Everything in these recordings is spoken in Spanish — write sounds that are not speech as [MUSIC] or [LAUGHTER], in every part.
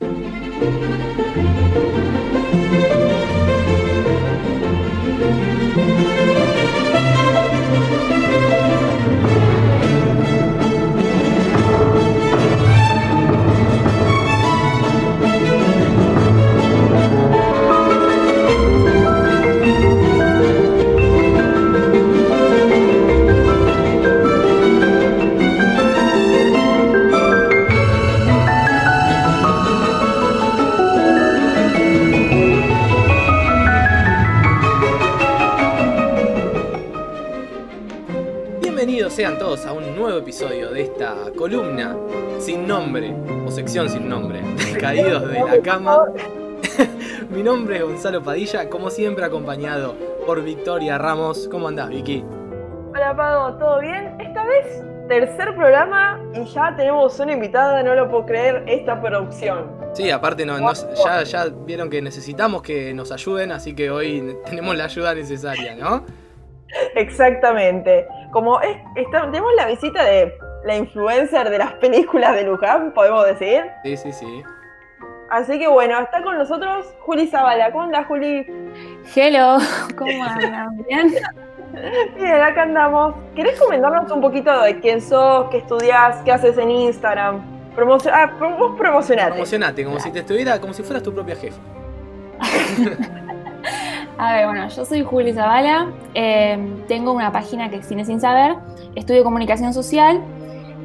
Música [LAUGHS] Mi nombre es Gonzalo Padilla, como siempre acompañado por Victoria Ramos. ¿Cómo andás, Vicky? Hola, Pado, ¿todo bien? Esta vez, tercer programa y ya tenemos una invitada, no lo puedo creer, esta producción. Sí, aparte no, no- ya, ya vieron que necesitamos que nos ayuden, así que hoy tenemos la ayuda necesaria, ¿no? Exactamente. Como es, está- tenemos la visita de la influencer de las películas de Luján, podemos decir. Sí, sí, sí. Así que bueno, está con nosotros Juli Zavala. ¿Cómo andás, Juli? Hello, [LAUGHS] ¿cómo [LAUGHS] andan? ¿Bien? Bien, acá andamos. ¿Querés comentarnos un poquito de quién sos, qué estudiás, qué haces en Instagram? Promocio ah, pro- vos promocionate. Promocionate, como si te estuviera, como si fueras tu propia jefa. [LAUGHS] A ver, bueno, yo soy Juli Zavala, eh, tengo una página que es Cine Sin Saber, estudio comunicación social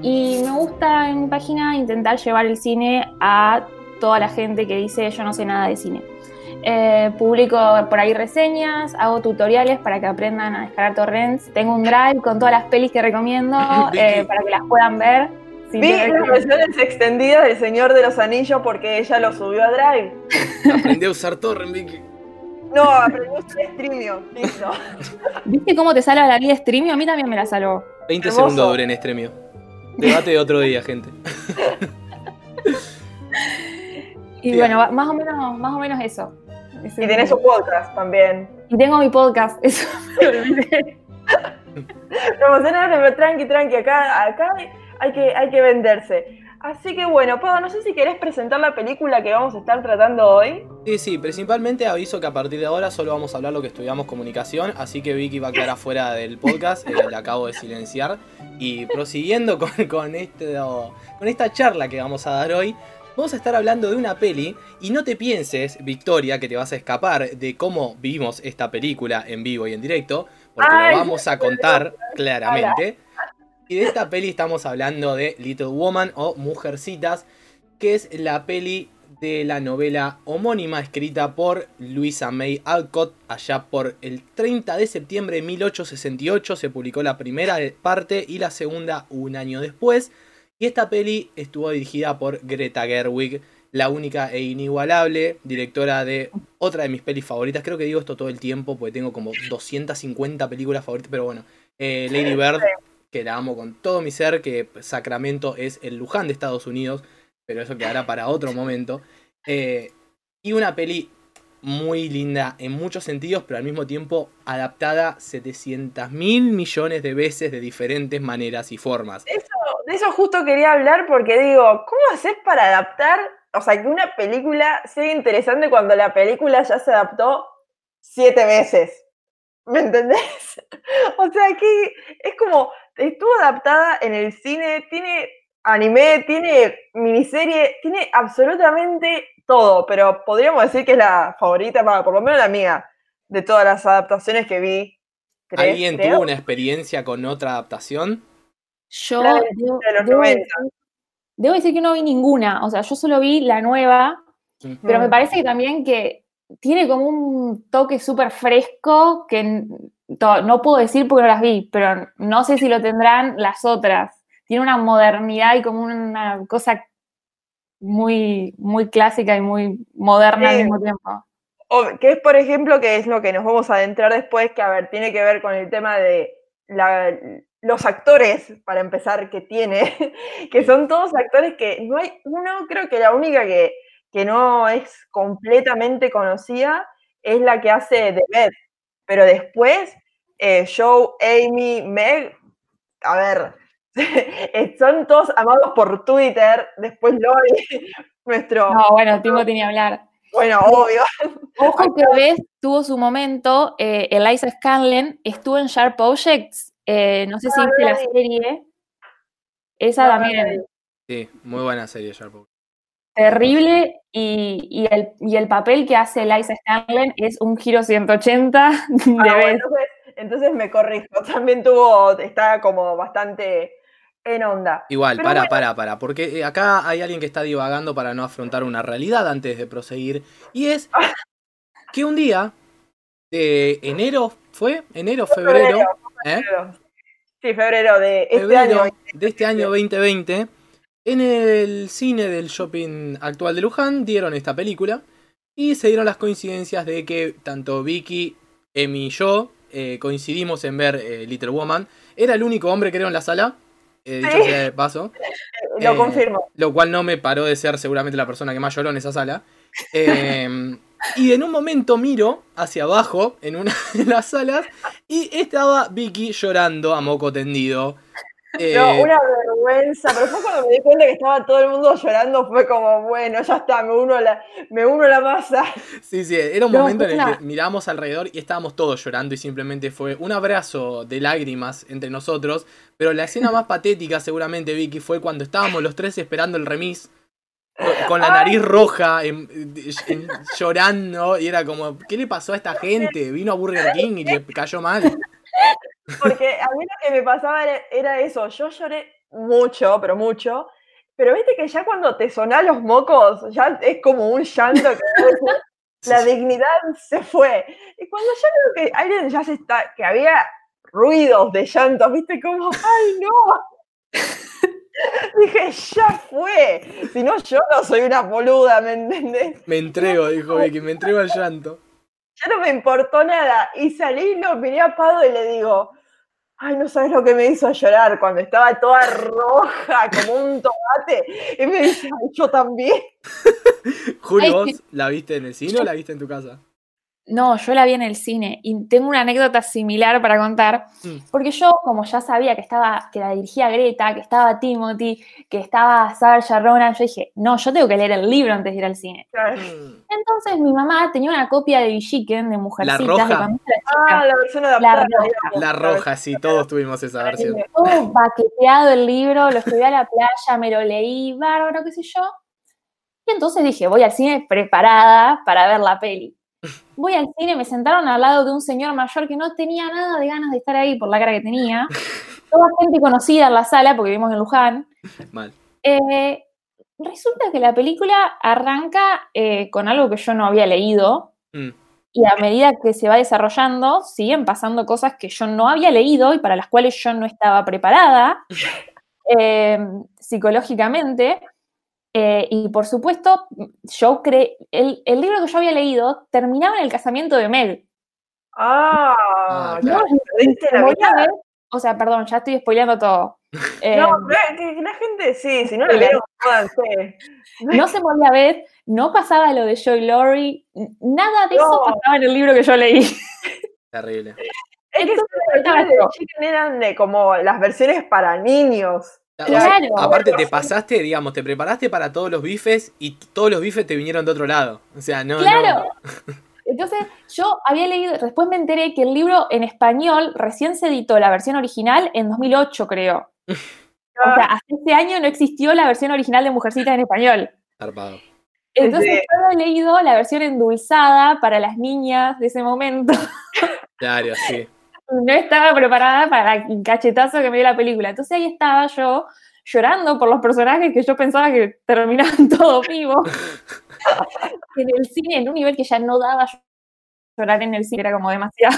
y me gusta en mi página intentar llevar el cine a toda la gente que dice yo no sé nada de cine. Eh, publico por ahí reseñas, hago tutoriales para que aprendan a descargar torrents, tengo un drive con todas las pelis que recomiendo [LAUGHS] eh, para que las puedan ver. Vi las versiones extendidas del Señor de los Anillos porque ella lo subió a Drive. Aprendí a usar Torrent, Vicky. No, aprendió a usar Streamio. Listo. [LAUGHS] ¿Viste cómo te salva la vida Streamio? A mí también me la salvó. 20 Hermoso. segundos en extremio. Debate de otro día, gente. [LAUGHS] Y Bien. bueno, más o menos, más o menos eso. Y tenés es- un podcast también. y tengo mi podcast, [LAUGHS] eso me [LAUGHS] olvidé. Pero tranqui, tranqui. Acá, acá hay, que, hay que venderse. Así que bueno, Pado, no sé si querés presentar la película que vamos a estar tratando hoy. Sí, sí, principalmente aviso que a partir de ahora solo vamos a hablar lo que estudiamos comunicación, así que Vicky va a quedar afuera del podcast, eh, la acabo de silenciar. Y prosiguiendo con, con, este, con esta charla que vamos a dar hoy, vamos a estar hablando de una peli, y no te pienses, Victoria, que te vas a escapar de cómo vivimos esta película en vivo y en directo, porque Ay, lo vamos a contar claramente. Y de esta peli estamos hablando de Little Woman o Mujercitas, que es la peli de la novela homónima escrita por Louisa May Alcott allá por el 30 de septiembre de 1868 se publicó la primera parte y la segunda un año después y esta peli estuvo dirigida por Greta Gerwig la única e inigualable directora de otra de mis pelis favoritas. Creo que digo esto todo el tiempo porque tengo como 250 películas favoritas pero bueno. Eh, Lady Bird que la amo con todo mi ser que Sacramento es el Luján de Estados Unidos pero eso quedará para otro momento. Eh, y una peli muy linda en muchos sentidos, pero al mismo tiempo adaptada 700 mil millones de veces de diferentes maneras y formas. De eso justo quería hablar porque digo, ¿cómo haces para adaptar? O sea, que una película sea interesante cuando la película ya se adaptó siete veces. ¿Me entendés? [LAUGHS] O sea, que es como, estuvo adaptada en el cine, tiene anime, tiene miniserie, tiene absolutamente todo, pero podríamos decir que es la favorita, por lo menos la mía, de todas las adaptaciones que vi. ¿Alguien creo. tuvo una experiencia con otra adaptación? Yo La de- debo, de los debo 90. decir, debo decir que no vi ninguna, o sea, yo solo vi la nueva, pero me parece que también que tiene como un toque súper fresco que no puedo decir porque no las vi, pero no sé si lo tendrán las otras. Tiene una modernidad y como una cosa muy, muy clásica y muy moderna al mismo tiempo. O- que es, por ejemplo, que es lo que nos vamos a adentrar después, que a ver, tiene que ver con el tema de la- los actores, para empezar, que tiene, [LAUGHS] que son todos actores que no hay uno, creo que la única que, que no es completamente conocida es la que hace de Beth, pero después, eh, Joe, Amy, Meg, a ver, [LAUGHS] Son todos amados por Twitter. Después Lori, [LAUGHS] nuestro. No, bueno, Timothy ni hablar. Bueno, obvio. [LAUGHS] Ojo que ves tuvo su momento, eh, Eliza Scanlon estuvo en Sharp Objects, eh, no sé si viste la serie, esa también Sí, muy buena serie, Sharp. terrible y, y el, y el papel que hace Eliza Scanlon es un giro 180 de Ah, bueno, vez. entonces, entonces me corrijo. También tuvo, está como bastante en onda. Igual, Pero para, bueno. para, para, porque eh, acá hay alguien que está divagando para no afrontar una realidad antes de proseguir. Y es [LAUGHS] que un día, de enero, ¿fue? ¿Enero, febrero? ¿eh? Febrero. Sí, febrero de este febrero año. de este año 2020, en el cine del shopping actual de Luján dieron esta película y se dieron las coincidencias de que tanto Vicky, Emi y yo eh, coincidimos en ver eh, Little Woman. Era el único hombre creo en la sala, eh, dicho Sí. sea de paso, [LAUGHS] Lo Eh, confirmo. lo cual no me paró de ser seguramente la persona que más lloró en esa sala. Eh, [LAUGHS] y en un momento miro hacia abajo en una de las salas y estaba Vicky llorando a moco tendido. Eh, No, una vergüenza, pero fue cuando me di cuenta que estaba todo el mundo llorando, fue como, bueno, ya está, me uno a la, me uno a la masa. Sí, sí, era un No, momento en el que miramos alrededor y estábamos todos llorando y simplemente fue un abrazo de lágrimas entre nosotros. Pero la escena más patética seguramente, Vicky, fue cuando estábamos los tres esperando el remis. con- la nariz roja, en- en- llorando, y era como, ¿qué le pasó a esta gente? Vino a Burger King y le cayó mal. [LAUGHS] Porque a mí lo que me pasaba era, era eso, yo lloré mucho, pero mucho, pero viste que ya cuando te sonás los mocos, ya es como un llanto que [LAUGHS] la dignidad se fue. Y cuando ya veo que alguien ya se está, que había ruidos de llantos, viste como, ¡ay no! [LAUGHS] Dije, ya fue. Si no, yo no soy una boluda, ¿me entendés? Me entrego, dijo Vicky, me entrego al llanto. Ya no me importó nada. Y salí, lo miré a Pado y le digo, ay, no sabes lo que me hizo llorar cuando estaba toda roja como un tomate. Y me dice, ay, yo también. [LAUGHS] Julio, ¿vos la viste en el cine o la viste en tu casa? No, yo la vi en el cine y tengo una anécdota similar para contar, Mm. porque yo, como ya sabía que estaba, que la dirigía Greta, que estaba Timothy, que estaba Saoirse Ronan, yo dije, no, yo tengo que leer el libro antes de ir al cine. Mm. Entonces mi mamá tenía una copia de Villiquen, de Mujercitas, roja? de chica. Ah, la versión adaptada. roja. digamos. La roja, sí, todos tuvimos esa versión. todo baqueteado el libro, lo estudié a la playa, me lo leí, bárbaro, qué sé yo. Y entonces dije, voy al cine preparada para ver la peli. Voy al cine, me sentaron al lado de un señor mayor que no tenía nada de ganas de estar ahí por la cara que tenía. [LAUGHS] Toda gente conocida en la sala, porque vivimos en Luján. Mal. Eh, resulta que la película arranca eh, con algo que yo no había leído, Mm. y a medida que se va desarrollando, siguen pasando cosas que yo no había leído y para las cuales yo no estaba preparada [LAUGHS] eh, psicológicamente. Eh, y por supuesto, yo creé. El, el libro que yo había leído terminaba en el casamiento de Meg. Ah, Ah, no, claro. la. O sea, perdón, ya estoy spoileando todo. [LAUGHS] Eh, No, la gente sí, si no vieron, jódanse. [LAUGHS] no se moría Beth, no pasaba lo de Joy Laurie, nada de eso pasaba en el libro que yo leí. Terrible. Es que Entonces, las versiones de. Chicken eran de como las versiones para niños. O sea, Claro. aparte te pasaste, digamos, te preparaste para todos los bifes y todos los bifes te vinieron de otro lado. O sea, no, Claro. no. Entonces, yo había leído, después me enteré que el libro en español recién se editó la versión original en 2008, creo. O sea, hasta ese año no existió la versión original de Mujercita en español. Zarpado. Entonces, Sí. yo había leído la versión endulzada para las niñas de ese momento. Claro, sí. No estaba preparada para el cachetazo que me dio la película. Entonces ahí estaba yo llorando por los personajes que yo pensaba que terminaban [LAUGHS] todos vivos. [LAUGHS] en el cine, en un nivel que ya no daba llorar en el cine, era como demasiado.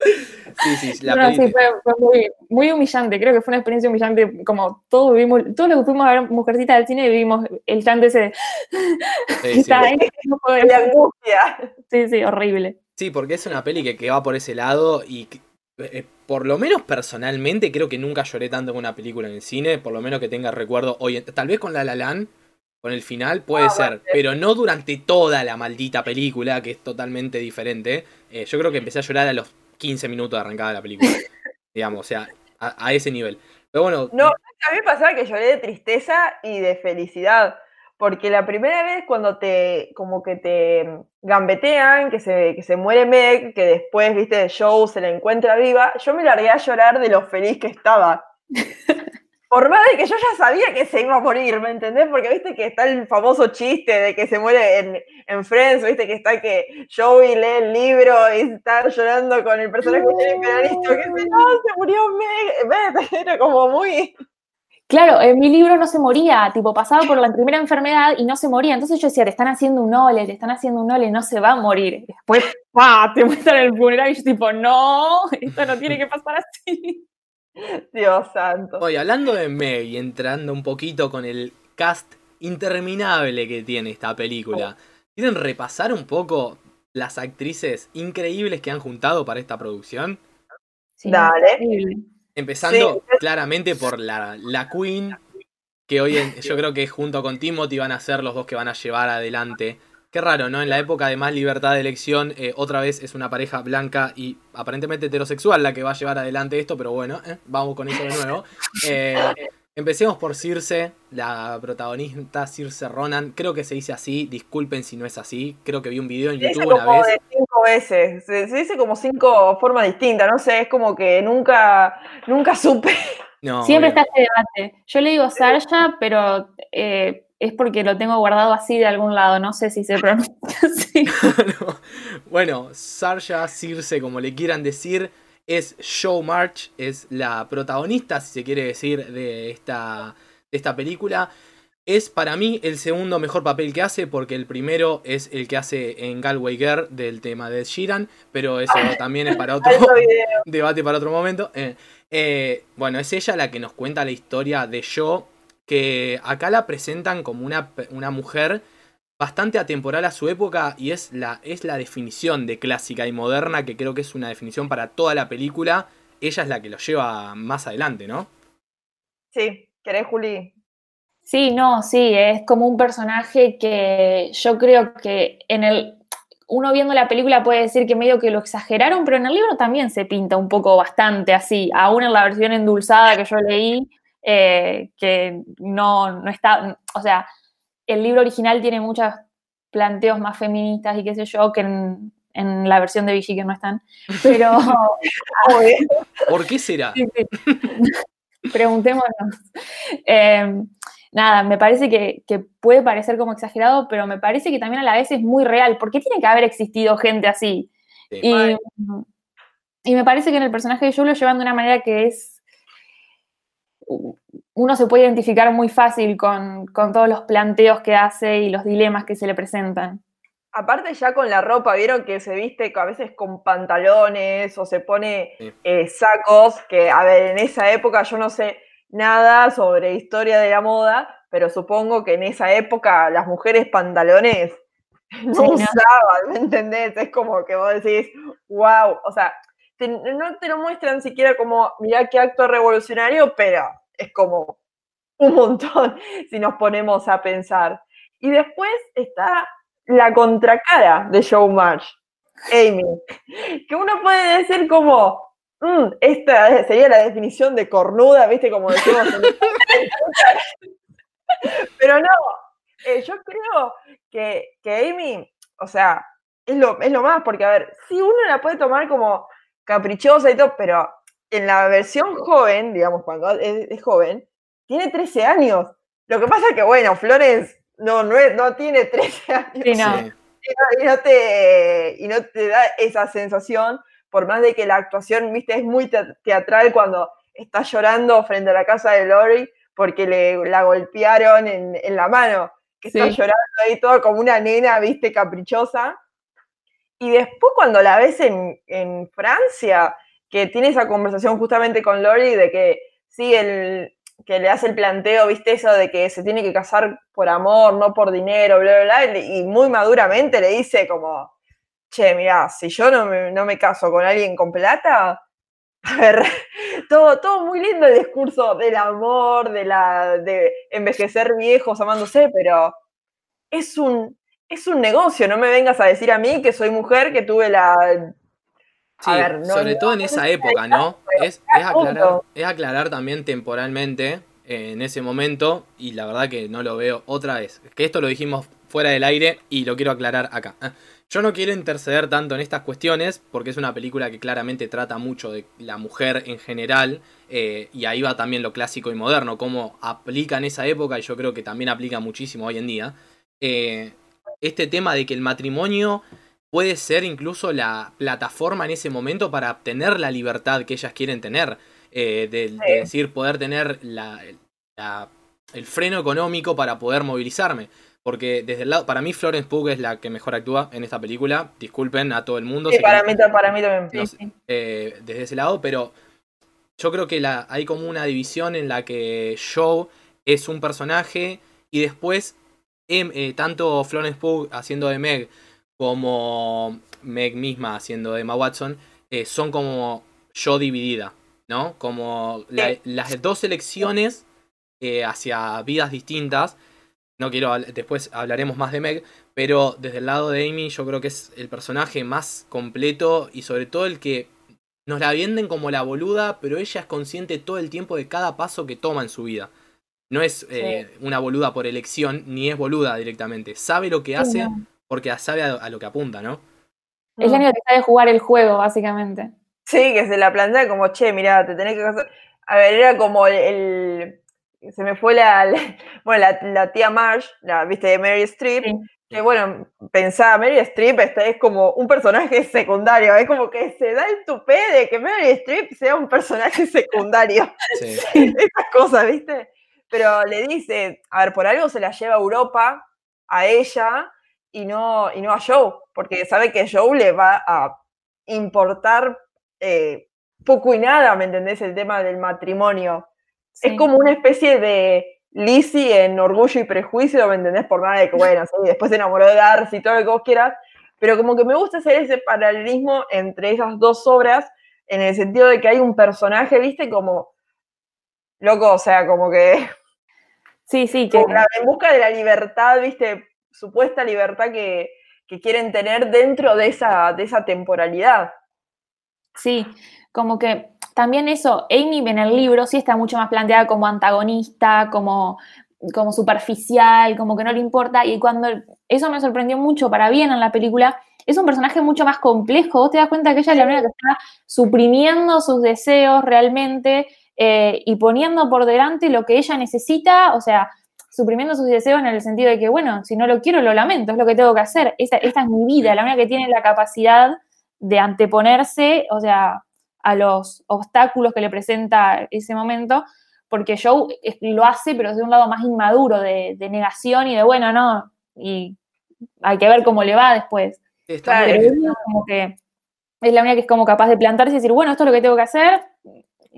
Sí, sí, la No, sí, fue, fue muy, muy humillante, creo que fue una experiencia humillante, como todos vivimos, todos los que fuimos a ver Mujercita del cine vivimos el llanto ese de, sí, [LAUGHS] que sí. está ahí, no puedo La decir. angustia. sí, sí, horrible. Sí, porque es una peli que, que va por ese lado y que, eh, por lo menos personalmente creo que nunca lloré tanto con una película en el cine, por lo menos que tenga recuerdo hoy, en- tal vez con La La Land, con el final puede Ah, ser, pero no durante toda la maldita película, que es totalmente diferente. Eh, yo creo que empecé a llorar a los 15 minutos de arrancada la película, [LAUGHS] digamos, o sea, a, a ese nivel. Pero bueno. No, a mí me pasaba que lloré de tristeza y de felicidad. Porque la primera vez cuando te, como que te gambetean, que se, que se muere Meg, que después, viste, de show se la encuentra viva, yo me largué a llorar de lo feliz que estaba. [LAUGHS] Por más de que yo ya sabía que se iba a morir, ¿me entendés? Porque viste que está el famoso chiste de que se muere en, en Friends, viste que está que Joey lee el libro y está llorando con el personaje que tiene que dice, no, se murió Meg, [LAUGHS] era como muy... Claro, en mi libro no se moría, tipo, pasaba por la primera enfermedad y no se moría. Entonces yo decía, te están haciendo un ole, te están haciendo un ole, no se va a morir. Después, ¡pah! te muestran el funeral y yo tipo, no, esto no tiene que pasar así. [LAUGHS] Dios santo. Oye, hablando de Meg y entrando un poquito con el cast interminable que tiene esta película, ¿quieren repasar un poco las actrices increíbles que han juntado para esta producción? Sí, Dale. Empezando claramente por la, la Queen, que hoy en, yo creo que junto con Timothy van a ser los dos que van a llevar adelante Qué raro, ¿no? En la época de más libertad de elección, eh, otra vez es una pareja blanca y aparentemente heterosexual la que va a llevar adelante esto, pero bueno, eh, vamos con eso de nuevo. Eh, empecemos por Circe, la protagonista Circe Ronan. Creo que se dice así, disculpen si no es así. Creo que vi un video en YouTube una vez. De cinco veces, se, dice como cinco formas distintas, no sé, es como que nunca, nunca supe. [LAUGHS] Siempre está este debate. Yo le digo Sarsha, pero es porque lo tengo guardado así de algún lado, no sé si se [LAUGHS] pronuncia así. [LAUGHS] Bueno, Sarja Circe, como le quieran decir, es Show March, es la protagonista, si se quiere decir, de esta, de esta película. Es para mí el segundo mejor papel que hace, porque el primero es el que hace en Galway Girl del tema de Sheeran, pero eso [LAUGHS] también es para otro [LAUGHS] debate, para otro momento. Eh, eh, bueno, es ella la que nos cuenta la historia de Joe que acá la presentan como una, una mujer bastante atemporal a su época y es la, es la definición de clásica y moderna, que creo que es una definición para toda la película. Ella es la que lo lleva más adelante, ¿no? Sí, ¿querés, Juli? Sí, no, sí, es como un personaje que yo creo que en el. Uno viendo la película puede decir que medio que lo exageraron, pero en el libro también se pinta un poco bastante así. Aún en la versión endulzada que yo leí, eh, que no, no está, o sea, el libro original tiene muchos planteos más feministas y qué sé yo, que en, la versión de Vichy que no están, pero... [LAUGHS] ¿Por qué será? [LAUGHS] Preguntémonos. Em, nada, me parece que, puede parecer como exagerado, pero me parece que también a la vez es muy real. ¿Por qué tiene que haber existido gente así? Y, y, me parece que en el personaje de Joe lo llevan de una manera que es uno se puede identificar muy fácil con, todos los planteos que hace y los dilemas que se le presentan. Aparte ya con la ropa, vieron que se viste a veces con pantalones o se pone eh, sacos, que a ver, en esa época yo no sé nada sobre historia de la moda, pero supongo que en esa época las mujeres pantalones [LAUGHS] no usaban, ¿me entendés? Es como que vos decís, wow, o sea, no te lo muestran siquiera como, mirá qué acto revolucionario, pero es como un montón [LAUGHS] si nos ponemos a pensar. Y después está la contracara de Showmatch, Amy, que uno puede decir como, mm, esta sería la definición de cornuda, ¿viste? Como decimos. [LAUGHS] Pero no, eh, yo creo que, que, Amy, o sea, es lo, es lo más, porque a ver, si uno la puede tomar como caprichosa y todo, pero en la versión joven, digamos, cuando es, joven, tiene 13 años. Lo que pasa es que, bueno, Flores no, no, no tiene [LAUGHS] 13 años. Y, no, te, y no te da esa sensación, por más de que la actuación, viste, es muy teatral cuando está llorando frente a la casa de Lori porque le, la golpearon en, en la mano, que está llorando ahí todo como una nena, viste, caprichosa. Y después cuando la ves en, en Francia, que tiene esa conversación justamente con Lori de que sí, el, que le hace el planteo, viste, eso de que se tiene que casar por amor, no por dinero, bla, bla, bla, y muy maduramente le dice como, che, mira, si yo no me, no me caso con alguien con plata, a ver, [LAUGHS] todo, todo muy lindo el discurso del amor, de la de envejecer viejos amándose, pero es un, es un negocio, no me vengas a decir a mí que soy mujer, que tuve la Sí, sobre todo en esa época, ¿no? es, aclarar, es aclarar también temporalmente eh, en ese momento, y la verdad que no lo veo otra vez. Que esto lo dijimos fuera del aire y lo quiero aclarar acá. Ah, yo no quiero interceder tanto en estas cuestiones porque es una película que claramente trata mucho de la mujer en general eh, y ahí va también lo clásico y moderno, cómo aplica en esa época y yo creo que también aplica muchísimo hoy en día. Eh, este tema de que el matrimonio puede ser incluso la plataforma en ese momento para obtener la libertad que ellas quieren tener, eh, de, decir, poder tener el freno económico para poder movilizarme. Porque desde el lado, para mí Florence Pugh es la que mejor actúa en esta película. Disculpen a todo el mundo. Sí, para, mí, para mí también. Eh, desde ese lado, pero yo creo que la, hay como una división en la que Joe es un personaje y después eh, tanto Florence Pugh haciendo de Meg como Meg misma haciendo de Emma Watson eh, son como yo dividida, ¿no? Como las dos elecciones hacia vidas distintas no quiero, después hablaremos más de Meg, pero desde el lado de Amy yo creo que es el personaje más completo y sobre todo el que nos la venden como la boluda, pero ella es consciente todo el tiempo de cada paso que toma en su vida. No es eh, una boluda por elección, ni es boluda directamente. Sabe lo que hace porque sabe a, lo que apunta, ¿no? Es la única que sabe jugar el juego, básicamente. Sí, que se la plantea como, che, mira, te tenés que hacer... A ver, era como el se me fue la, [LAUGHS] bueno, la, tía Marsh, la, viste, de Mary Streep, que bueno, pensaba, Mary Streep este es como un personaje [LAUGHS] secundario, es como que se da el tupé de que Mary Streep sea un personaje [LAUGHS] secundario. Sí. Esas cosas, ¿viste? Pero le dice, a ver, por algo se la lleva a Europa, a ella, y no, y no a Joe, porque sabe que Joe le va a importar eh, poco y nada, ¿me entendés? El tema del matrimonio. Es como una especie de Lizzie en Orgullo y Prejuicio, ¿me entendés? Por nada de que, bueno, después se enamoró de Darcy y todo lo que vos quieras, pero como que me gusta hacer ese paralelismo entre esas dos obras, en el sentido de que hay un personaje, ¿viste? Como, loco, o sea, como que... Sí, sí, que... En busca de la libertad, ¿viste? Supuesta libertad que, que quieren tener dentro de esa, de esa temporalidad. Sí, como que también eso, Amy en el libro sí está mucho más planteada como antagonista, como, como superficial, como que no le importa. Y cuando eso me sorprendió mucho para bien en la película, es un personaje mucho más complejo. Vos te das cuenta que ella es la única que está suprimiendo sus deseos realmente eh, y poniendo por delante lo que ella necesita, o sea, suprimiendo sus deseos en el sentido de que, bueno, si no lo quiero, lo lamento, es lo que tengo que hacer. Esta, esta es mi vida, la única que tiene la capacidad de anteponerse, o sea, a los obstáculos que le presenta ese momento, porque Joe lo hace, pero de un lado más inmaduro, de, negación y de, bueno, no, y hay que ver cómo le va después. pero es como que es la única que es como capaz de plantarse y decir, bueno, esto es lo que tengo que hacer,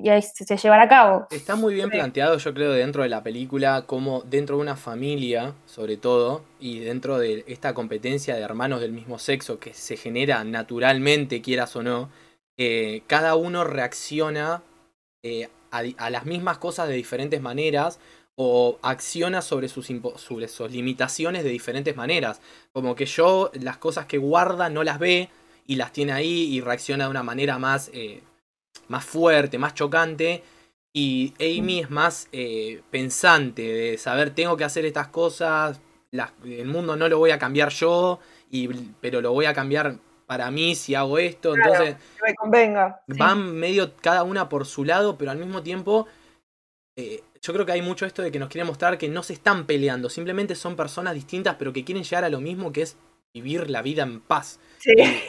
y ahí se, llevará a cabo. Está muy bien planteado, yo creo, dentro de la película, como dentro de una familia, sobre todo, y dentro de esta competencia de hermanos del mismo sexo que se genera naturalmente, quieras o no, eh, cada uno reacciona eh, a, las mismas cosas de diferentes maneras o acciona sobre sus, sobre sus limitaciones de diferentes maneras. Como que yo las cosas que guarda no las ve y las tiene ahí y reacciona de una manera más, eh, más fuerte, más chocante. Y Amy es más pensante de saber tengo que hacer estas cosas, el mundo no lo voy a cambiar yo, y, pero lo voy a cambiar para mí si hago esto. entonces, me convenga. Van medio cada una por su lado, pero al mismo tiempo, eh, yo creo que hay mucho esto de que nos quiere mostrar que no se están peleando, simplemente son personas distintas, pero que quieren llegar a lo mismo que es vivir la vida en paz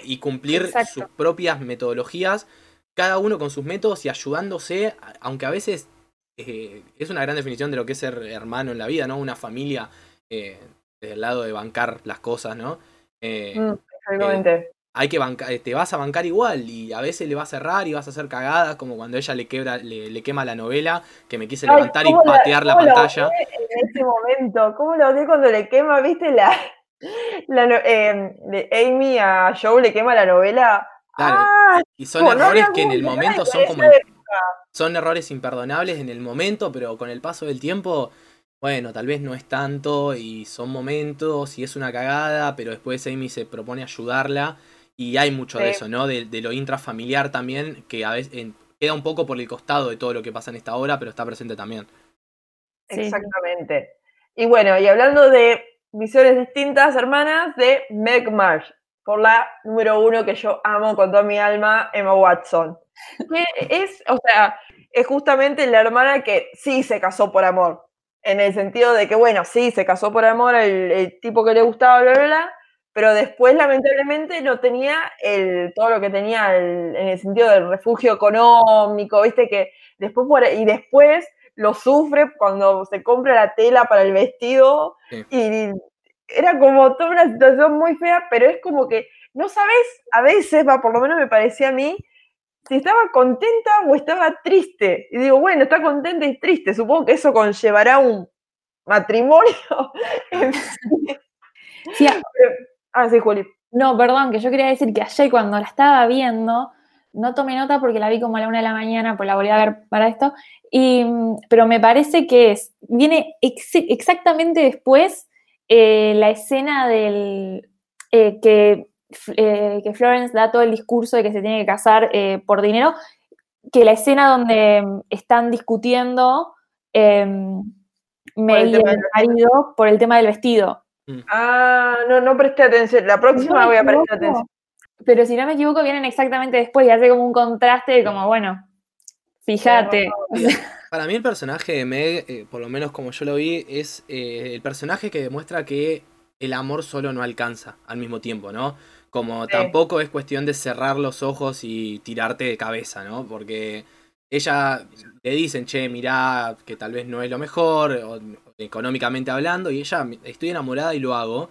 y, cumplir [LAUGHS] sus propias metodologías, cada uno con sus métodos y ayudándose, aunque a veces eh, es una gran definición de lo que es ser hermano en la vida, ¿no? Una familia eh, desde el lado de bancar las cosas, ¿no? Mm, exactamente hay que bancar, eh, te vas a bancar igual y a veces le vas a cerrar y vas a hacer cagadas, como cuando ella le quebra, le, quema la novela, que me quise levantar y patear la, pantalla. en ese momento, ¿cómo lo vi cuando le quema, viste, la, [LAUGHS] em, de Amy a Joe le quema la novela? ¡Ah! y son errores que en el momento son como... Son errores imperdonables en el momento, pero con el paso del tiempo, bueno, tal vez no es tanto y son momentos y es una cagada, pero después Amy se propone ayudarla y hay mucho de eso, ¿no? De, lo intrafamiliar también, que a veces, queda un poco por el costado de todo lo que pasa en esta obra, pero está presente también. Exactamente. Y bueno, y hablando de visiones distintas, hermanas, de Meg Marsh, por la número uno que yo amo con toda mi alma, Emma Watson. Que es, o sea, es justamente la hermana que sí se casó por amor. En el sentido de que, bueno, sí, se casó por amor el, tipo que le gustaba, bla, bla, bla, pero después, lamentablemente, no tenía el, todo lo que tenía en el sentido del refugio económico, viste, que después, por, y después lo sufre cuando se compra la tela para el vestido y era como toda una situación muy fea, pero es como que no sabes, a veces, va, por lo menos me parecía a mí, si estaba contenta o estaba triste. Y digo, bueno, está contenta y triste, supongo que eso conllevará un matrimonio. [LAUGHS] sí, [LAUGHS] ah, sí, Juli. No, perdón, que yo quería decir que ayer cuando la estaba viendo, no tomé nota porque la vi como a la una de la mañana, pues la volví a ver para esto, y, pero me parece que es, viene exactamente después eh, la escena del eh, que, eh, que, Florence da todo el discurso de que se tiene que casar por dinero, que la escena donde están discutiendo em, me y el marido por el tema del vestido. Mm. Ah, no, no presté atención. La próxima voy a prestar atención. Pero si no me equivoco, vienen exactamente después y hace como un contraste de como, bueno, fíjate. [LAUGHS] Para mí el personaje de Meg, eh, por lo menos como yo lo vi, es eh, el personaje que demuestra que el amor solo no alcanza al mismo tiempo, ¿no? Como tampoco es cuestión de cerrar los ojos y tirarte de cabeza, ¿no? Porque ella le dicen, che, mirá, que tal vez no es lo mejor, económicamente hablando, y ella, estoy enamorada y lo hago.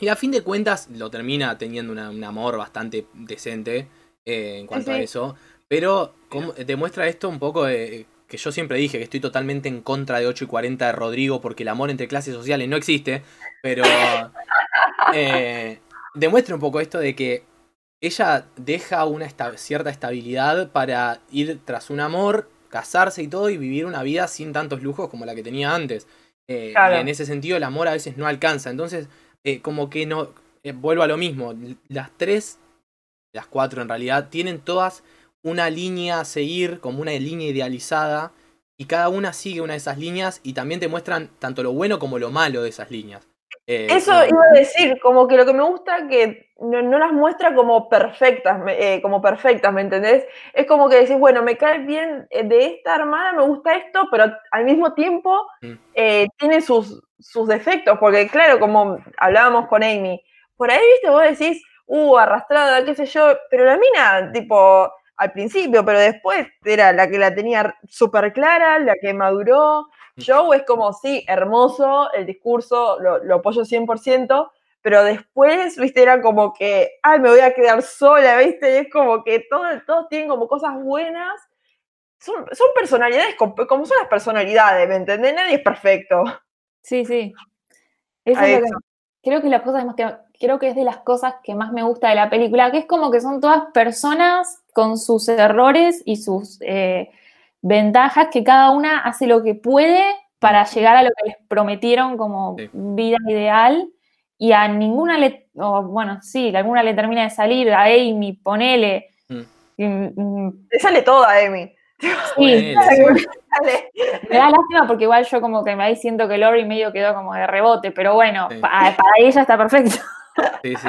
Y a fin de cuentas lo termina teniendo un amor bastante decente eh, en cuanto a eso. Pero demuestra esto un poco de, que yo siempre dije que estoy totalmente en contra de 8 y 40 de Rodrigo porque el amor entre clases sociales no existe. Pero [LAUGHS] eh, demuestra un poco esto de que ella deja una cierta estabilidad para ir tras un amor, casarse y todo y vivir una vida sin tantos lujos como la que tenía antes. Eh, y en ese sentido el amor a veces no alcanza. Entonces eh, como que no, eh, vuelvo a lo mismo, las tres, las cuatro en realidad, tienen todas una línea a seguir, como una línea idealizada, y cada una sigue una de esas líneas y también te muestran tanto lo bueno como lo malo de esas líneas. Eh, Eso iba a decir, como que lo que me gusta que no, las muestra como perfectas, como perfectas, ¿me entendés? Es como que decís, bueno, me cae bien de esta hermana, me gusta esto, pero al mismo tiempo mm. tiene sus, sus defectos, porque claro, como hablábamos con Amy, por ahí, viste, vos decís, uh, arrastrada, qué sé yo, pero la mina, tipo, al principio, pero después era la que la tenía súper clara, la que maduró. Mm. Joe es como, sí, hermoso, el discurso lo, lo apoyo 100%, pero después, viste, era como que, ay, me voy a quedar sola, viste, y es como que todos, todos tienen como cosas buenas. Son, son personalidades como son las personalidades, ¿me entendés? Nadie es perfecto. Sí, sí. Eso es creo que la cosa que creo que es de las cosas que más me gusta de la película, que es como que son todas personas con sus errores y sus eh, ventajas, que cada una hace lo que puede para llegar a lo que les prometieron como vida ideal y a ninguna le, bueno, sí, alguna le termina de salir, a Amy, ponele. Mm. Le sale todo a Amy. Sí, [LAUGHS] me da lástima porque igual yo como que me ahí siento que Lori medio quedó como de rebote, pero bueno, para, ella está perfecto. Sí, sí.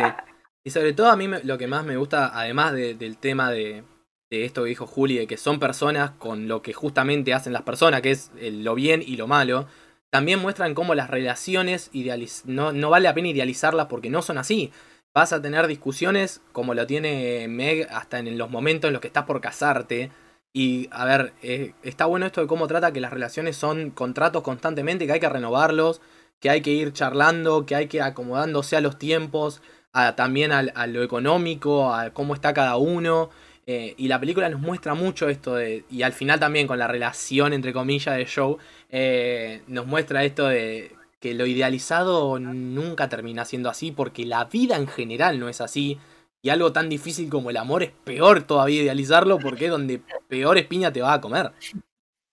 Y sobre todo a mí lo que más me gusta, además del tema de, esto que dijo Juli, de que son personas con lo que justamente hacen las personas, que es lo bien y lo malo, también muestran cómo las relaciones no, no vale la pena idealizarlas porque no son así. Vas a tener discusiones como lo tiene Meg hasta en los momentos en los que estás por casarte y a ver, eh, está bueno esto de cómo trata que las relaciones son contratos constantemente, que hay que renovarlos, que hay que ir charlando, que hay que ir acomodándose a los tiempos, también a, lo económico, a cómo está cada uno. Eh, y la película nos muestra mucho esto de. Y al final también con la relación, entre comillas, de Joe, eh, nos muestra esto de que lo idealizado nunca termina siendo así, porque la vida en general no es así. Y algo tan difícil como el amor es peor todavía idealizarlo porque es donde peor espiña te va a comer.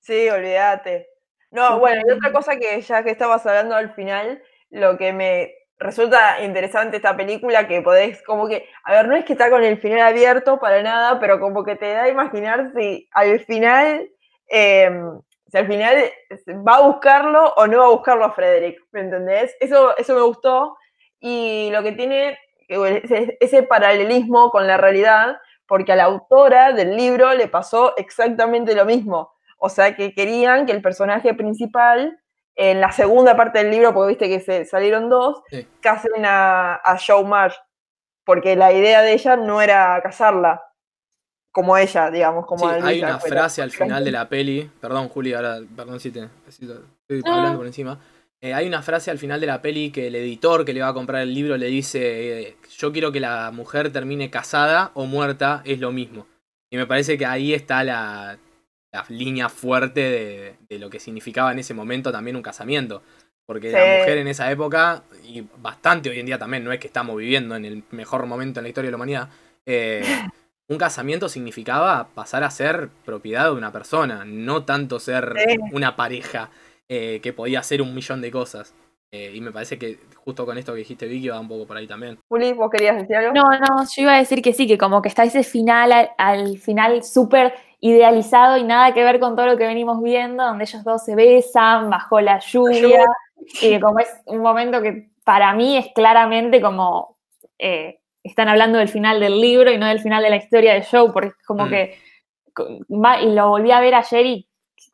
Sí, olvídate. No, bueno, y otra cosa que ya que estabas hablando al final, lo que me resulta interesante esta película que podés como que, a ver, no es que está con el final abierto para nada, pero como que te da a imaginar si al final, em, si al final va a buscarlo o no va a buscarlo a Frederick, ¿me entendés? Eso, eso me gustó y lo que tiene ese paralelismo con la realidad, porque a la autora del libro le pasó exactamente lo mismo. O sea, que querían que el personaje principal en la segunda parte del libro, porque viste que se salieron dos, casen a, a Joe Marsh, porque la idea de ella no era casarla como ella, digamos, como sí, hay una frase al [LAUGHS] final de la peli, perdón Juli, ahora, perdón si te, estoy hablando por encima, eh, hay una frase al final de la peli que el editor que le va a comprar el libro le dice, eh, yo quiero que la mujer termine casada o muerta, es lo mismo. Y me parece que ahí está la, la línea fuerte de, lo que significaba en ese momento también un casamiento. Porque la mujer en esa época, y bastante hoy en día también, no es que estamos viviendo en el mejor momento en la historia de la humanidad, eh, [LAUGHS] un casamiento significaba pasar a ser propiedad de una persona, no tanto ser una pareja eh, que podía hacer un millón de cosas. Eh, y me parece que justo con esto que dijiste Vicky va un poco por ahí también. Juli, ¿vos querías decir algo? No, no, yo iba a decir que sí, que como que está ese final, al, al final súper idealizado y nada que ver con todo lo que venimos viendo, donde ellos dos se besan bajo la lluvia, y como es un momento que para mí es claramente como eh, están hablando del final del libro y no del final de la historia del show, porque es como mm. que, y lo volví a ver ayer y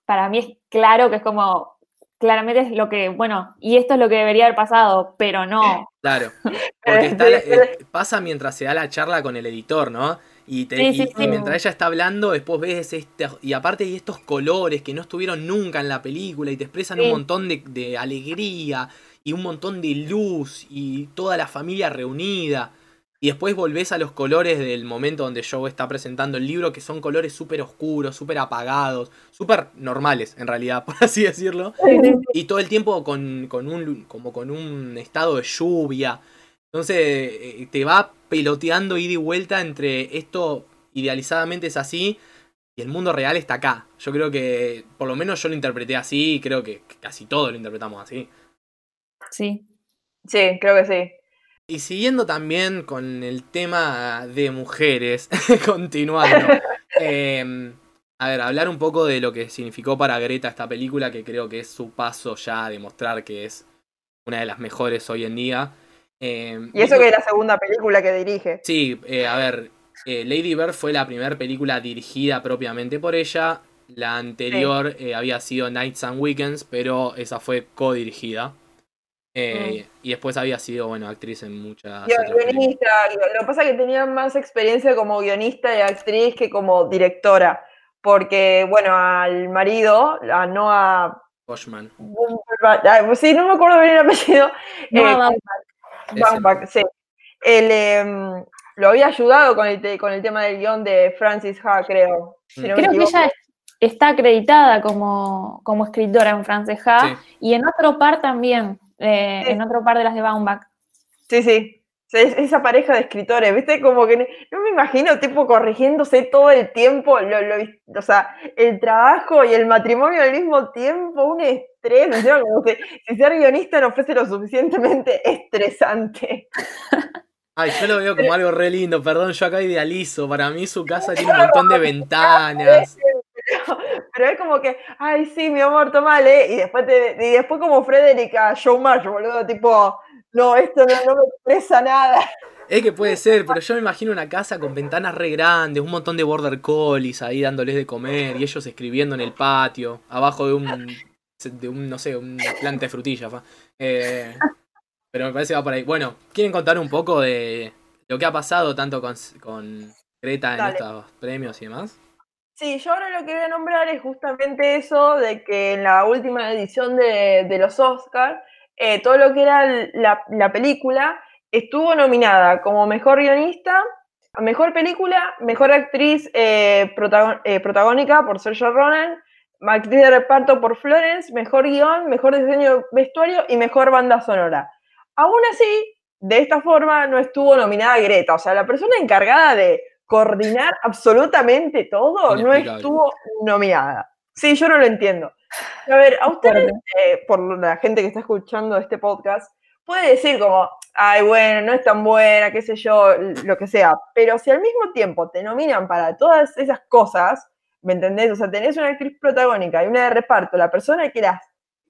para mí es claro que es como, claramente es lo que, bueno, y esto es lo que debería haber pasado, pero no. Claro, [LAUGHS] porque eh, pasa mientras se da la charla con el editor, ¿no? Y, mientras ella está hablando, después ves este. Y aparte hay estos colores que no estuvieron nunca en la película y te expresan un montón de, alegría y un montón de luz y toda la familia reunida. Y después volvés a los colores del momento donde Joe está presentando el libro, que son colores súper oscuros, súper apagados, súper normales en realidad, [LAUGHS] por así decirlo. Y todo el tiempo con, con, un, como con un estado de lluvia. Entonces eh, te va peloteando ida y vuelta entre esto idealizadamente es así y el mundo real está acá. Yo creo que, por lo menos yo lo interpreté así y creo que casi todos lo interpretamos así. Sí. Sí, creo que sí. Y siguiendo también con el tema de mujeres, [LAUGHS] continuando. [LAUGHS] Em, a ver, hablar un poco de lo que significó para Greta esta película, que creo que es su paso ya a demostrar que es una de las mejores hoy en día. Em, y eso que es la segunda película que dirige. Sí, eh, a ver, eh, Lady Bird fue la primera película dirigida propiamente por ella. La anterior eh, había sido Nights and Weekends, pero esa fue co-dirigida. Mm. Y después había sido, bueno, actriz en muchas. guionista. Lo que pasa es que tenía más experiencia como guionista y actriz que como directora. Porque, bueno, al marido, a Noah. Boschman. Sí, no me acuerdo bien el apellido. Noah sí. Él em, lo había ayudado con el, con el tema del guion de Francis Ha, creo. creo que ella está acreditada como, como escritora en Francis Ha y en otro par también, eh, en otro par de las de Baumbach. Sí, sí. Esa pareja de escritores, ¿viste? Como que no me imagino, tipo, corrigiéndose todo el tiempo, lo, o sea, el trabajo y el matrimonio al mismo tiempo, un estrés, como si ser guionista no fuese lo suficientemente [LAUGHS] estresante. Ay, yo lo veo como algo re lindo, perdón, yo acá idealizo, para mí su casa tiene un [LAUGHS] montón de ventanas. Pero, es como que, ay, sí, mi amor, tomale, y después, y después como Frederica Marsh, boludo, tipo, no, esto no, me expresa nada. Es que puede ser, pero yo me imagino una casa con ventanas re grandes, un montón de border collies ahí dándoles de comer y ellos escribiendo en el patio, abajo de un, de un no sé, un planta de frutillas. Eh, pero me parece que va por ahí. Bueno, ¿quieren contar un poco de lo que ha pasado tanto con, con Greta en estos premios y demás? Sí, yo ahora lo que voy a nombrar es justamente eso de que en la última edición de, de los Oscars eh, todo lo que era la, película, estuvo nominada como mejor guionista, mejor película, mejor actriz eh, eh, protagónica por Sergio Ronan, actriz de reparto por Florence, mejor guion, mejor diseño de vestuario y mejor banda sonora. Aún así, de esta forma no estuvo nominada Greta, o sea, la persona encargada de coordinar absolutamente todo no estuvo nominada. Sí, yo no lo entiendo. A ver, a ustedes, eh, por la gente que está escuchando este podcast, puede decir como, ay, bueno, no es tan buena, qué sé yo, lo que sea. Pero si al mismo tiempo te nominan para todas esas cosas, ¿me entendés? O sea, tenés una actriz protagónica y una de reparto, la persona que las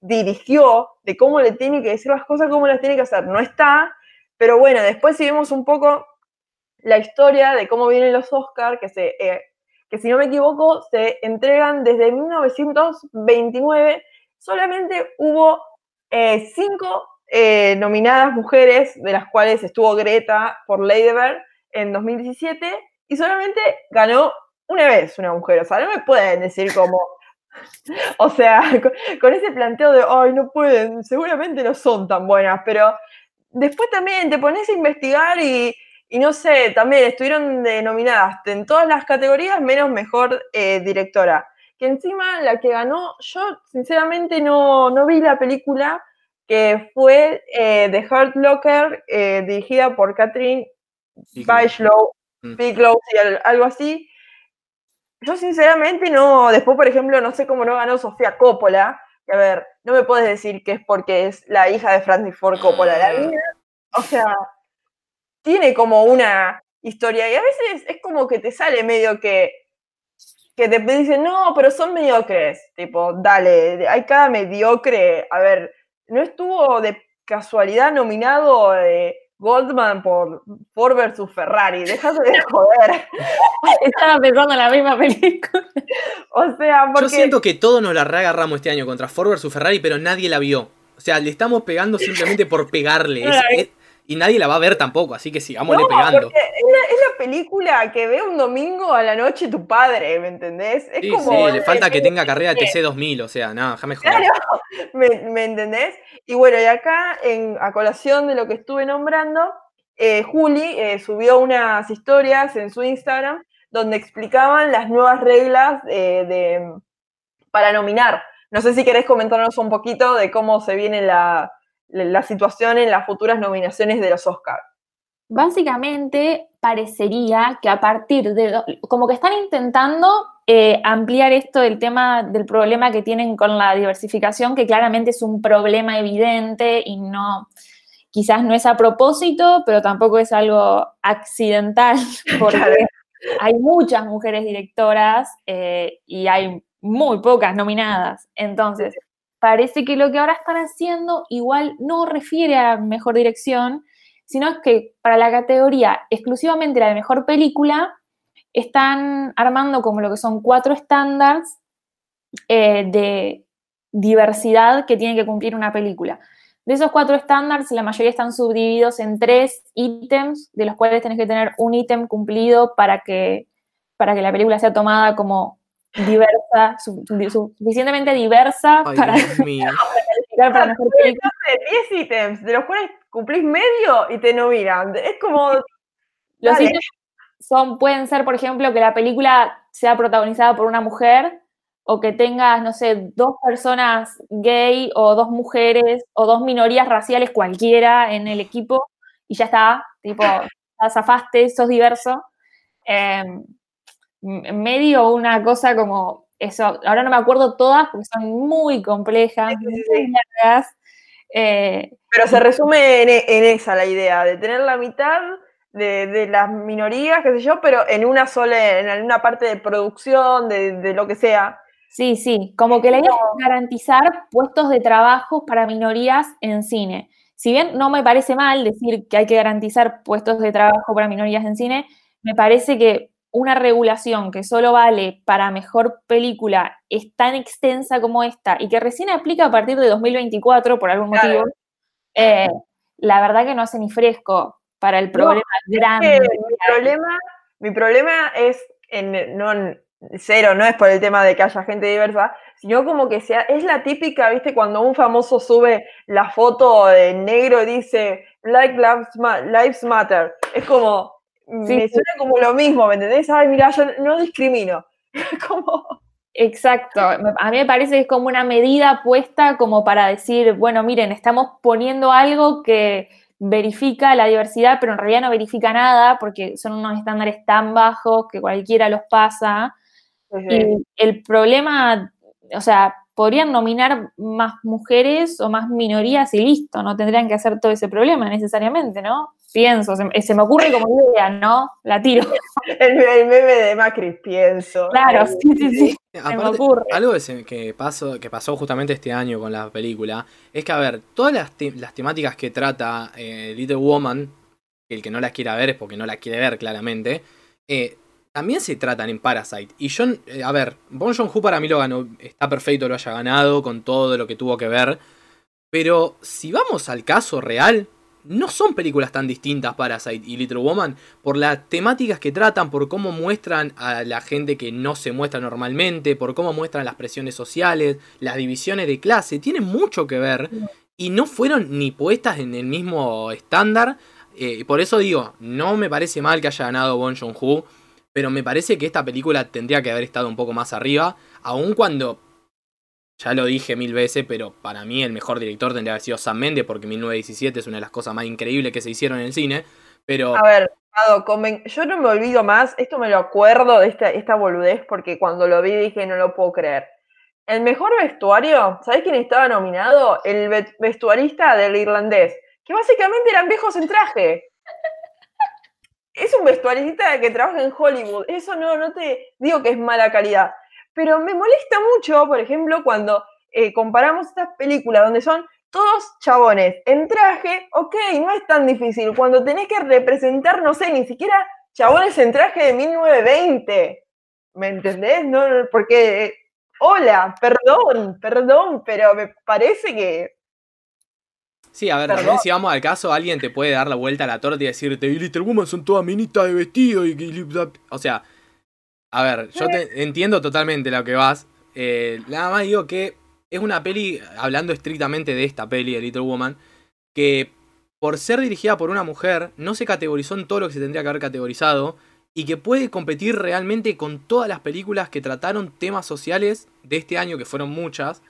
dirigió, de cómo le tiene que decir las cosas, cómo las tiene que hacer, no está. Pero bueno, después si vemos un poco la historia de cómo vienen los Oscars, que, se, eh, que si no me equivoco, se entregan desde 1929. Solamente hubo eh, cinco eh, nominadas mujeres, de las cuales estuvo Greta por Bird en 2017, y solamente ganó una vez una mujer. O sea, no me pueden decir como. [LAUGHS] O sea, con, ese planteo de, ay, no pueden, seguramente no son tan buenas, pero después también te pones a investigar y, no sé, también estuvieron nominadas en todas las categorías, menos mejor eh, directora. Que encima la que ganó, yo sinceramente no, no vi la película, que fue eh, The Hurt Locker, eh, dirigida por Catherine Bigelow, mm. algo así. Yo sinceramente no, después por ejemplo, no sé cómo no ganó Sofía Coppola, a ver, no me puedes decir que es porque es la hija de Francis Ford Coppola, la niña, o sea, tiene como una historia y a veces es como que te sale medio que que te dicen, no, pero son mediocres, tipo, dale, hay cada mediocre, a ver, ¿No estuvo de casualidad nominado eh, Goldman por Ford versus Ferrari? Déjate de joder. [LAUGHS] Estaba pensando en la misma película. O sea, porque... Yo siento que todos nos la reagarramos este año contra Ford versus Ferrari, pero nadie la vio. O sea, le estamos pegando simplemente por pegarle. [LAUGHS] y nadie la va a ver tampoco, así que sigámosle no, pegando. Es la, película que ve un domingo a la noche tu padre, ¿me entendés? Es como, sí, le falta que tenga carrera TC2000, o sea, nada, déjame joder. Claro, [LAUGHS] ¿me, entendés? Y bueno, y acá, en, a colación de lo que estuve nombrando, eh, Juli eh, subió unas historias en su Instagram donde explicaban las nuevas reglas eh, de, para nominar. No sé si querés comentarnos un poquito de cómo se viene la, la situación en las futuras nominaciones de los Oscars. Básicamente parecería que a partir de, como que están intentando eh, ampliar esto del tema del problema que tienen con la diversificación, que claramente es un problema evidente y no, quizás no es a propósito, pero tampoco es algo accidental, [LAUGHS] porque hay muchas mujeres directoras eh, y hay muy pocas nominadas. Entonces, parece que lo que ahora están haciendo igual no refiere a mejor dirección, sino que para la categoría exclusivamente la de mejor película, están armando como lo que son cuatro estándares eh, de diversidad que tiene que cumplir una película. De esos cuatro estándares, la mayoría están subdivididos en tres ítems, de los cuales tenés que tener un ítem cumplido para que, para que la película sea tomada como diversa, suficientemente diversa para, para mejor película. 10 ítems, de los cuales cumplís medio y te nominan. Es como. Los ítems son, pueden ser, por ejemplo, que la película sea protagonizada por una mujer o que tengas, no sé, dos personas gay o dos mujeres o dos minorías raciales cualquiera en el equipo y ya está, tipo, ya zafaste, sos diverso. Eh, medio una cosa como eso, ahora no me acuerdo todas porque son muy complejas, muy largas. Eh, Pero se resume en, esa la idea, de tener la mitad de, las minorías, qué sé yo, pero en una sola, en una parte de producción, de, lo que sea. Sí, sí, como que la idea es garantizar puestos de trabajo para minorías en cine. Si bien no me parece mal decir que hay que garantizar puestos de trabajo para minorías en cine, me parece que una regulación que solo vale para mejor película es tan extensa como esta y que recién aplica a partir de 2024 por algún motivo, eh, la verdad que no hace ni fresco para el problema grande. mi, problema, mi problema es en, no, cero, no es por el tema de que haya gente diversa, sino como que sea, es la típica, viste, cuando un famoso sube la foto de negro y dice Like Lives Matter. Es como, me suena como lo mismo, ¿me entendés? Ay, mira, yo no discrimino. [LAUGHS] como... Exacto, a mí me parece que es como una medida puesta como para decir, bueno, miren, estamos poniendo algo que verifica la diversidad, pero en realidad no verifica nada porque son unos estándares tan bajos que cualquiera los pasa. Y el problema, o sea, podrían nominar más mujeres o más minorías y listo, no tendrían que hacer todo ese problema necesariamente, ¿no? Pienso, se, me ocurre como idea, ¿no? La tiro. [LAUGHS] El, meme de Macri, pienso. Claro, sí, sí, sí. se me ocurre. Algo que, pasó, que pasó justamente este año con la película es que, a ver, todas las, temáticas que trata eh, Little Woman, el que no las quiera ver es porque no la quiere ver claramente, eh, también se tratan en Parasite. Y yo, eh, a ver, Bon Joon-ho para mí lo ganó, está perfecto, lo haya ganado con todo lo que tuvo que ver. Pero si vamos al caso real, no son películas tan distintas Parasite y Little Woman por las temáticas que tratan, por cómo muestran a la gente que no se muestra normalmente, por cómo muestran las presiones sociales, las divisiones de clase, tienen mucho que ver y no fueron ni puestas en el mismo estándar. Eh, por eso digo, no me parece mal que haya ganado Bon Joon-ho pero me parece que esta película tendría que haber estado un poco más arriba, aun cuando, ya lo dije mil veces, pero para mí el mejor director tendría que haber sido Sam Mendes, porque 1917 es una de las cosas más increíbles que se hicieron en el cine, pero... A ver, yo no me olvido más, esto me lo acuerdo de esta, esta boludez, porque cuando lo vi dije no lo puedo creer. El mejor vestuario, ¿sabés quién estaba nominado? El vestuarista del irlandés, que básicamente eran viejos en traje es un vestuarista que trabaja en Hollywood. Eso no, no te digo que es mala calidad. Pero me molesta mucho, por ejemplo, cuando eh, comparamos estas películas donde son todos chabones en traje, ok, no es tan difícil. Cuando tenés que representar, no sé, ni siquiera chabones en traje de 1920. ¿Me entendés? No, porque, hola, perdón, perdón, pero me parece que Sí, a ver, también si vamos al caso, alguien te puede dar la vuelta a la torta y decirte, y Little Woman son todas minitas de vestido y... O sea, a ver, yo te entiendo totalmente lo que vas. Eh, nada más digo que es una peli, hablando estrictamente de esta peli, de Little Woman, que por ser dirigida por una mujer, no se categorizó en todo lo que se tendría que haber categorizado y que puede competir realmente con todas las películas que trataron temas sociales de este año, que fueron muchas,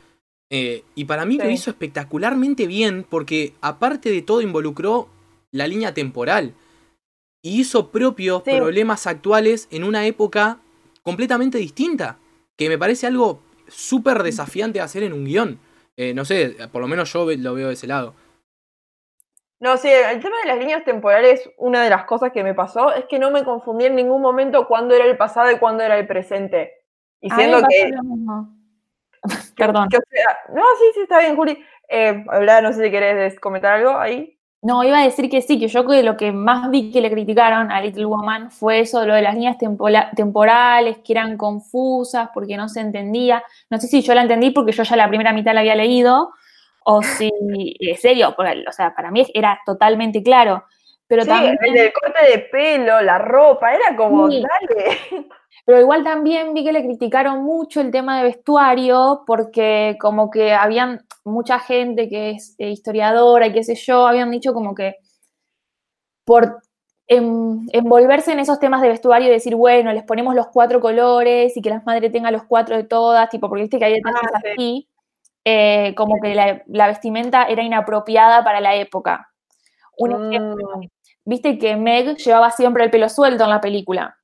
eh, y para mí lo hizo espectacularmente bien porque aparte de todo involucró la línea temporal. Y hizo propios problemas actuales en una época completamente distinta, que me parece algo súper desafiante hacer en un guion. Eh, no sé, por lo menos yo lo veo de ese lado. No, sí, el tema de las líneas temporales, una de las cosas que me pasó es que no me confundí en ningún momento cuándo era el pasado y cuándo era el presente. Y siendo [LAUGHS] que... Perdón. no, sí, sí, está bien, Juli. Eh, no sé si querés comentar algo ahí. No, iba a decir que sí, que yo que lo que más vi que le criticaron a Little Woman fue eso, lo de las líneas temporales, que eran confusas, porque no se entendía. No sé si yo la entendí porque yo ya la primera mitad la había leído, o si, en serio, o sea, para mí era totalmente claro. Pero también... el corte de pelo, la ropa, era como, dale. Pero igual también vi que le criticaron mucho el tema de vestuario porque como que habían mucha gente que es eh, historiadora y qué sé yo, habían dicho como que por envolverse en esos temas de vestuario y decir, bueno, les ponemos los cuatro colores y que las madres tengan los cuatro de todas, tipo, porque viste que hay detalles ah, así, eh, como que la, vestimenta era inapropiada para la época. Un ejemplo, mm. viste que Meg llevaba siempre el pelo suelto en la película.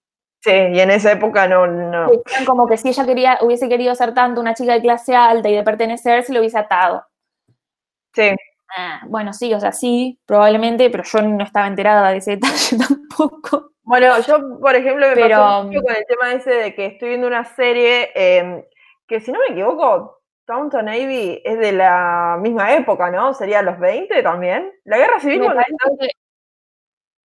Sí, y en esa época no, no. Como que si ella quería, hubiese querido ser tanto una chica de clase alta y de pertenecer, se lo hubiese atado. Sí. Ah, bueno, sí, o sea, sí, probablemente, pero yo no estaba enterada de ese [LAUGHS] detalle tampoco. Bueno, yo, por ejemplo, me pero, pasó mucho con el tema ese de que estoy viendo una serie em, que, si no me equivoco, Downton Navy es de la misma época, ¿no? Sería los 20 también. La guerra civil.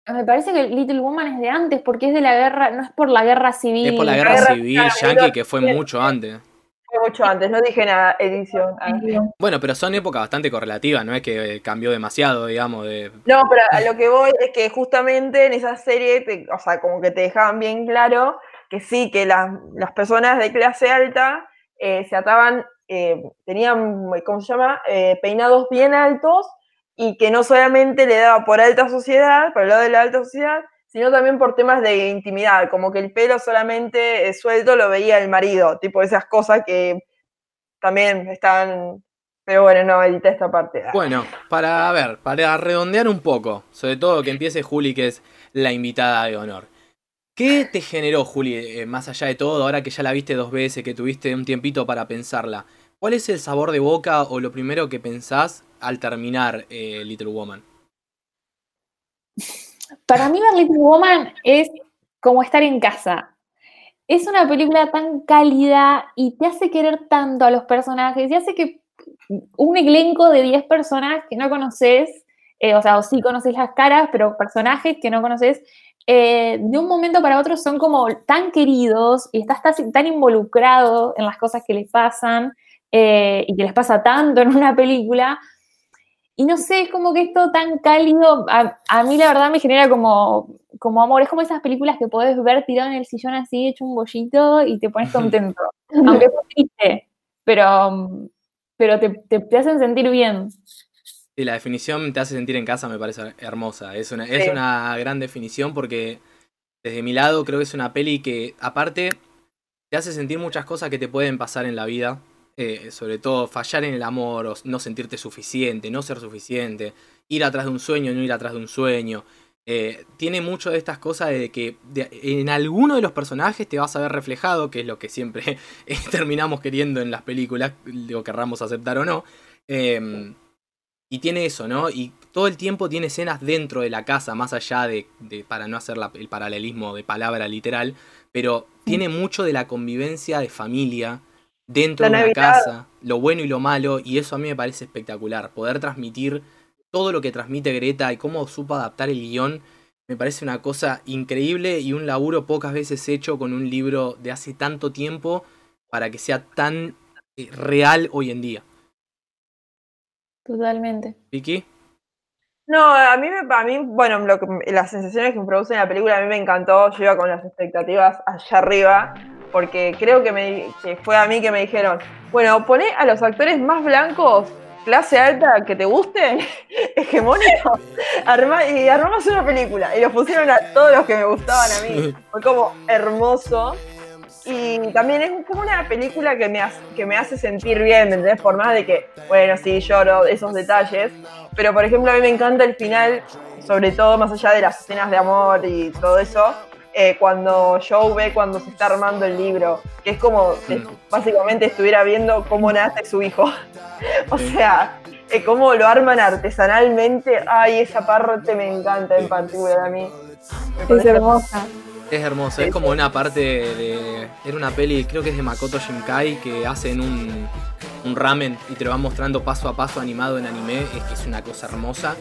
Me parece que Little Woman es de antes, porque es de la guerra, no es por la guerra civil. Es por la guerra, civil yankee, que fue mucho antes. Fue mucho antes, no dije nada, edición. Bueno, pero son épocas bastante correlativas, no es que cambió demasiado, digamos. De... No, pero a lo que voy es que justamente en esa serie, o sea, como que te dejaban bien claro que sí, que las, personas de clase alta eh, se ataban, eh, tenían, ¿cómo se llama? Eh, peinados bien altos y que no solamente le daba por alta sociedad, por el lado de la alta sociedad, sino también por temas de intimidad, como que el pelo solamente suelto lo veía el marido, tipo esas cosas que también están... Pero bueno, no, edita esta parte. Bueno, para ver, para redondear un poco, sobre todo que empiece Juli, que es la invitada de honor. ¿Qué te generó, Juli, eh, más allá de todo, ahora que ya la viste dos veces, que tuviste un tiempito para pensarla? ¿Cuál es el sabor de boca o lo primero que pensás al terminar eh, Little Woman? Para mí, ver Little Woman es como estar en casa. Es una película tan cálida y te hace querer tanto a los personajes y hace que un elenco de 10 personas que no conoces, eh, o sea, o sí conoces las caras, pero personajes que no conoces, eh, de un momento para otro son como tan queridos y estás tan, involucrado en las cosas que les pasan eh, y que les pasa tanto en una película. Y no sé, es como que esto tan cálido, a, mí la verdad me genera como, como amor. Es como esas películas que podés ver tirado en el sillón así, hecho un bollito y te pones [LAUGHS] contento. Aunque es triste, pero, pero te, te, hacen sentir bien. Sí, la definición te hace sentir en casa me parece hermosa. Es una, es una gran definición porque desde mi lado creo que es una peli que aparte te hace sentir muchas cosas que te pueden pasar en la vida. Eh, sobre todo fallar en el amor, o no sentirte suficiente, no ser suficiente, ir atrás de un sueño, no ir atrás de un sueño. Eh, tiene mucho de estas cosas de que en alguno de los personajes te vas a ver reflejado, que es lo que siempre [LAUGHS] terminamos queriendo en las películas, lo querramos aceptar o no. Em, y tiene eso, ¿no? Y todo el tiempo tiene escenas dentro de la casa, más allá de, para no hacer el paralelismo de palabra literal, pero tiene mucho de la convivencia de familia dentro de la casa, lo bueno y lo malo, y eso a mí me parece espectacular, poder transmitir todo lo que transmite Greta y cómo supo adaptar el guion, me parece una cosa increíble y un laburo pocas veces hecho con un libro de hace tanto tiempo para que sea tan eh, real hoy en día. Totalmente. ¿Vicky? No, a mí, a mí bueno, lo las sensaciones que me produce en la película a mí me encantó. Yo iba con las expectativas allá arriba, porque creo que, me, fue a mí que me dijeron, bueno, poné a los actores más blancos, clase alta, que te gusten, [LAUGHS] hegemónicos, y armamos una película. Y los pusieron a todos los que me gustaban a mí. Fue como hermoso. Y también es como una película que me, hace, que me hace sentir bien, ¿me entendés? Por más de que, bueno, sí, lloro esos detalles. Pero, por ejemplo, a mí me encanta el final, sobre todo más allá de las escenas de amor y todo eso, eh, cuando Joe ve cuando se está armando el libro, que es como si básicamente estuviera viendo cómo nace su hijo. [LAUGHS] o sea, eh, cómo lo arman artesanalmente. Ay, esa parte me encanta en particular a mí. Es hermosa. Es hermoso, es como una parte de. Era una peli, creo que es de Makoto Shinkai, que hacen un, un ramen y te lo van mostrando paso a paso animado en anime. Es que es una cosa hermosa.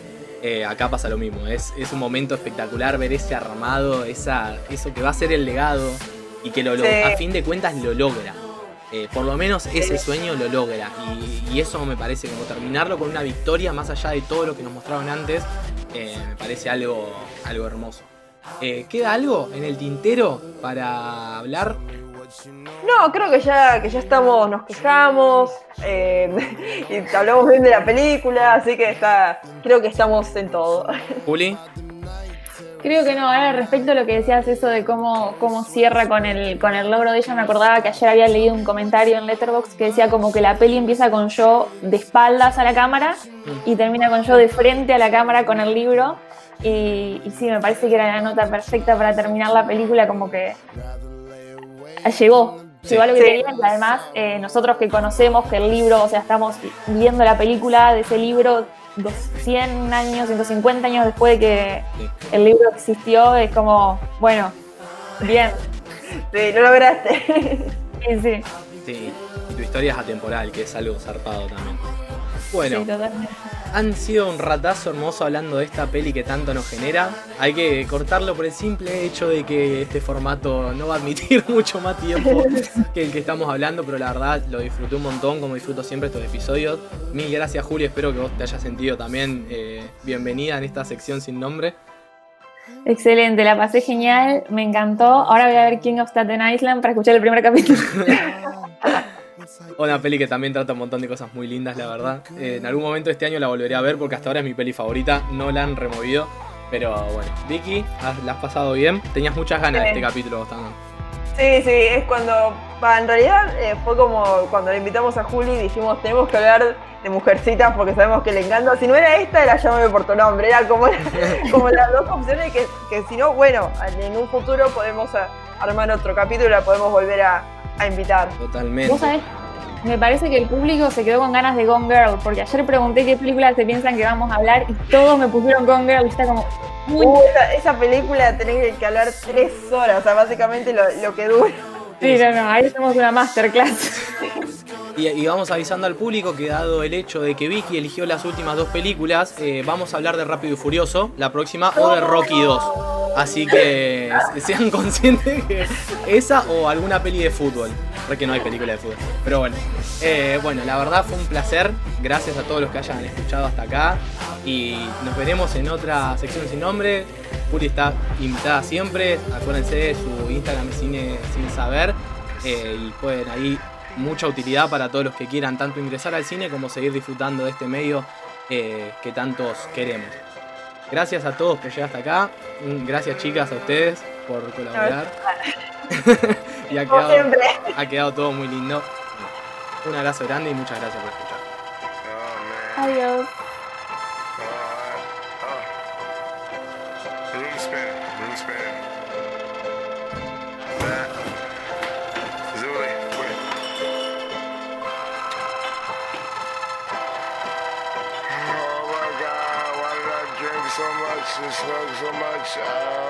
Eh, acá pasa lo mismo, es, es, un momento espectacular ver ese armado, esa, eso que va a ser el legado y que lo, a fin de cuentas lo logra. Eh, por lo menos ese sueño lo logra y, eso me parece como terminarlo con una victoria más allá de todo lo que nos mostraron antes, eh, me parece algo, algo hermoso. Eh, ¿Queda algo en el tintero para hablar? No, creo que ya, que ya estamos, nos quejamos eh, [LAUGHS] y hablamos bien de la película, así que está, creo que estamos en todo. [LAUGHS] Juli. Creo que no, ahora respecto a lo que decías, eso de cómo, cómo cierra con el, con el logro de ella, me acordaba que ayer había leído un comentario en Letterboxd que decía como que la peli empieza con yo de espaldas a la cámara y termina con yo de frente a la cámara con el libro. Y, sí, me parece que era la nota perfecta para terminar la película, como que llegó, llegó a lo que querían. Y además, eh, nosotros que conocemos que el libro, o sea, estamos viendo la película de ese libro 100 años, 150 años después de que el libro existió, es como, bueno, bien. Sí, lo lograste. [LAUGHS] Sí, sí. Sí, y tu historia es atemporal, que es algo zarpado también. Bueno, han sido un ratazo hermoso hablando de esta peli que tanto nos genera. Hay que cortarlo por el simple hecho de que este formato no va a admitir [LAUGHS] mucho más tiempo que el que estamos hablando, pero la verdad lo disfruté un montón, como disfruto siempre estos episodios. Mil gracias, Julio. Espero que vos te hayas sentido también eh, bienvenida en esta sección sin nombre. Excelente, la pasé genial, me encantó. Ahora voy a ver King of Staten Island para escuchar el primer capítulo. [LAUGHS] Una peli que también trata un montón de cosas muy lindas, la verdad. Eh, en algún momento este año la volveré a ver porque hasta ahora es mi peli favorita. No la han removido. Pero bueno, Vicky, ¿la has pasado bien? Tenías muchas ganas de este capítulo vos también. Sí, sí, es cuando. en realidad eh, fue como cuando le invitamos a Juli y dijimos: tenemos que hablar de mujercitas porque sabemos que le encanta. Si no era esta, era llámame por tu nombre. Era como, [LAUGHS] como las dos opciones que, que si no, bueno, en un futuro podemos armar otro capítulo y la podemos volver a, a invitar. Totalmente. me parece que el público se quedó con ganas de Gone Girl, porque ayer pregunté qué película se piensan que vamos a hablar y todos me pusieron Gone Girl y está como... Muy... Uh, esa, esa, película tenés que hablar tres horas, o sea, básicamente lo, lo que dura. Sí, no, no, ahí hacemos una masterclass. Y, y, vamos avisando al público que dado el hecho de que Vicky eligió las últimas dos películas, eh, vamos a hablar de Rápido y Furioso, la próxima, o de Rocky 2. Así que sean conscientes que esa o alguna peli de fútbol. Porque no hay película de fútbol. Pero bueno. Eh, bueno, la verdad fue un placer. Gracias a todos los que hayan escuchado hasta acá. Y nos veremos en otra sección sin nombre. Puri está invitada siempre. Acuérdense de su Instagram Cine Sin Saber. Eh, y pueden ahí mucha utilidad para todos los que quieran tanto ingresar al cine como seguir disfrutando de este medio eh, que tantos queremos. Gracias a todos por llegar hasta acá. Gracias chicas a ustedes por colaborar. [LAUGHS] y ha quedado, ha quedado todo muy lindo. Un abrazo grande y muchas gracias por escuchar. Adiós. Smoke so much.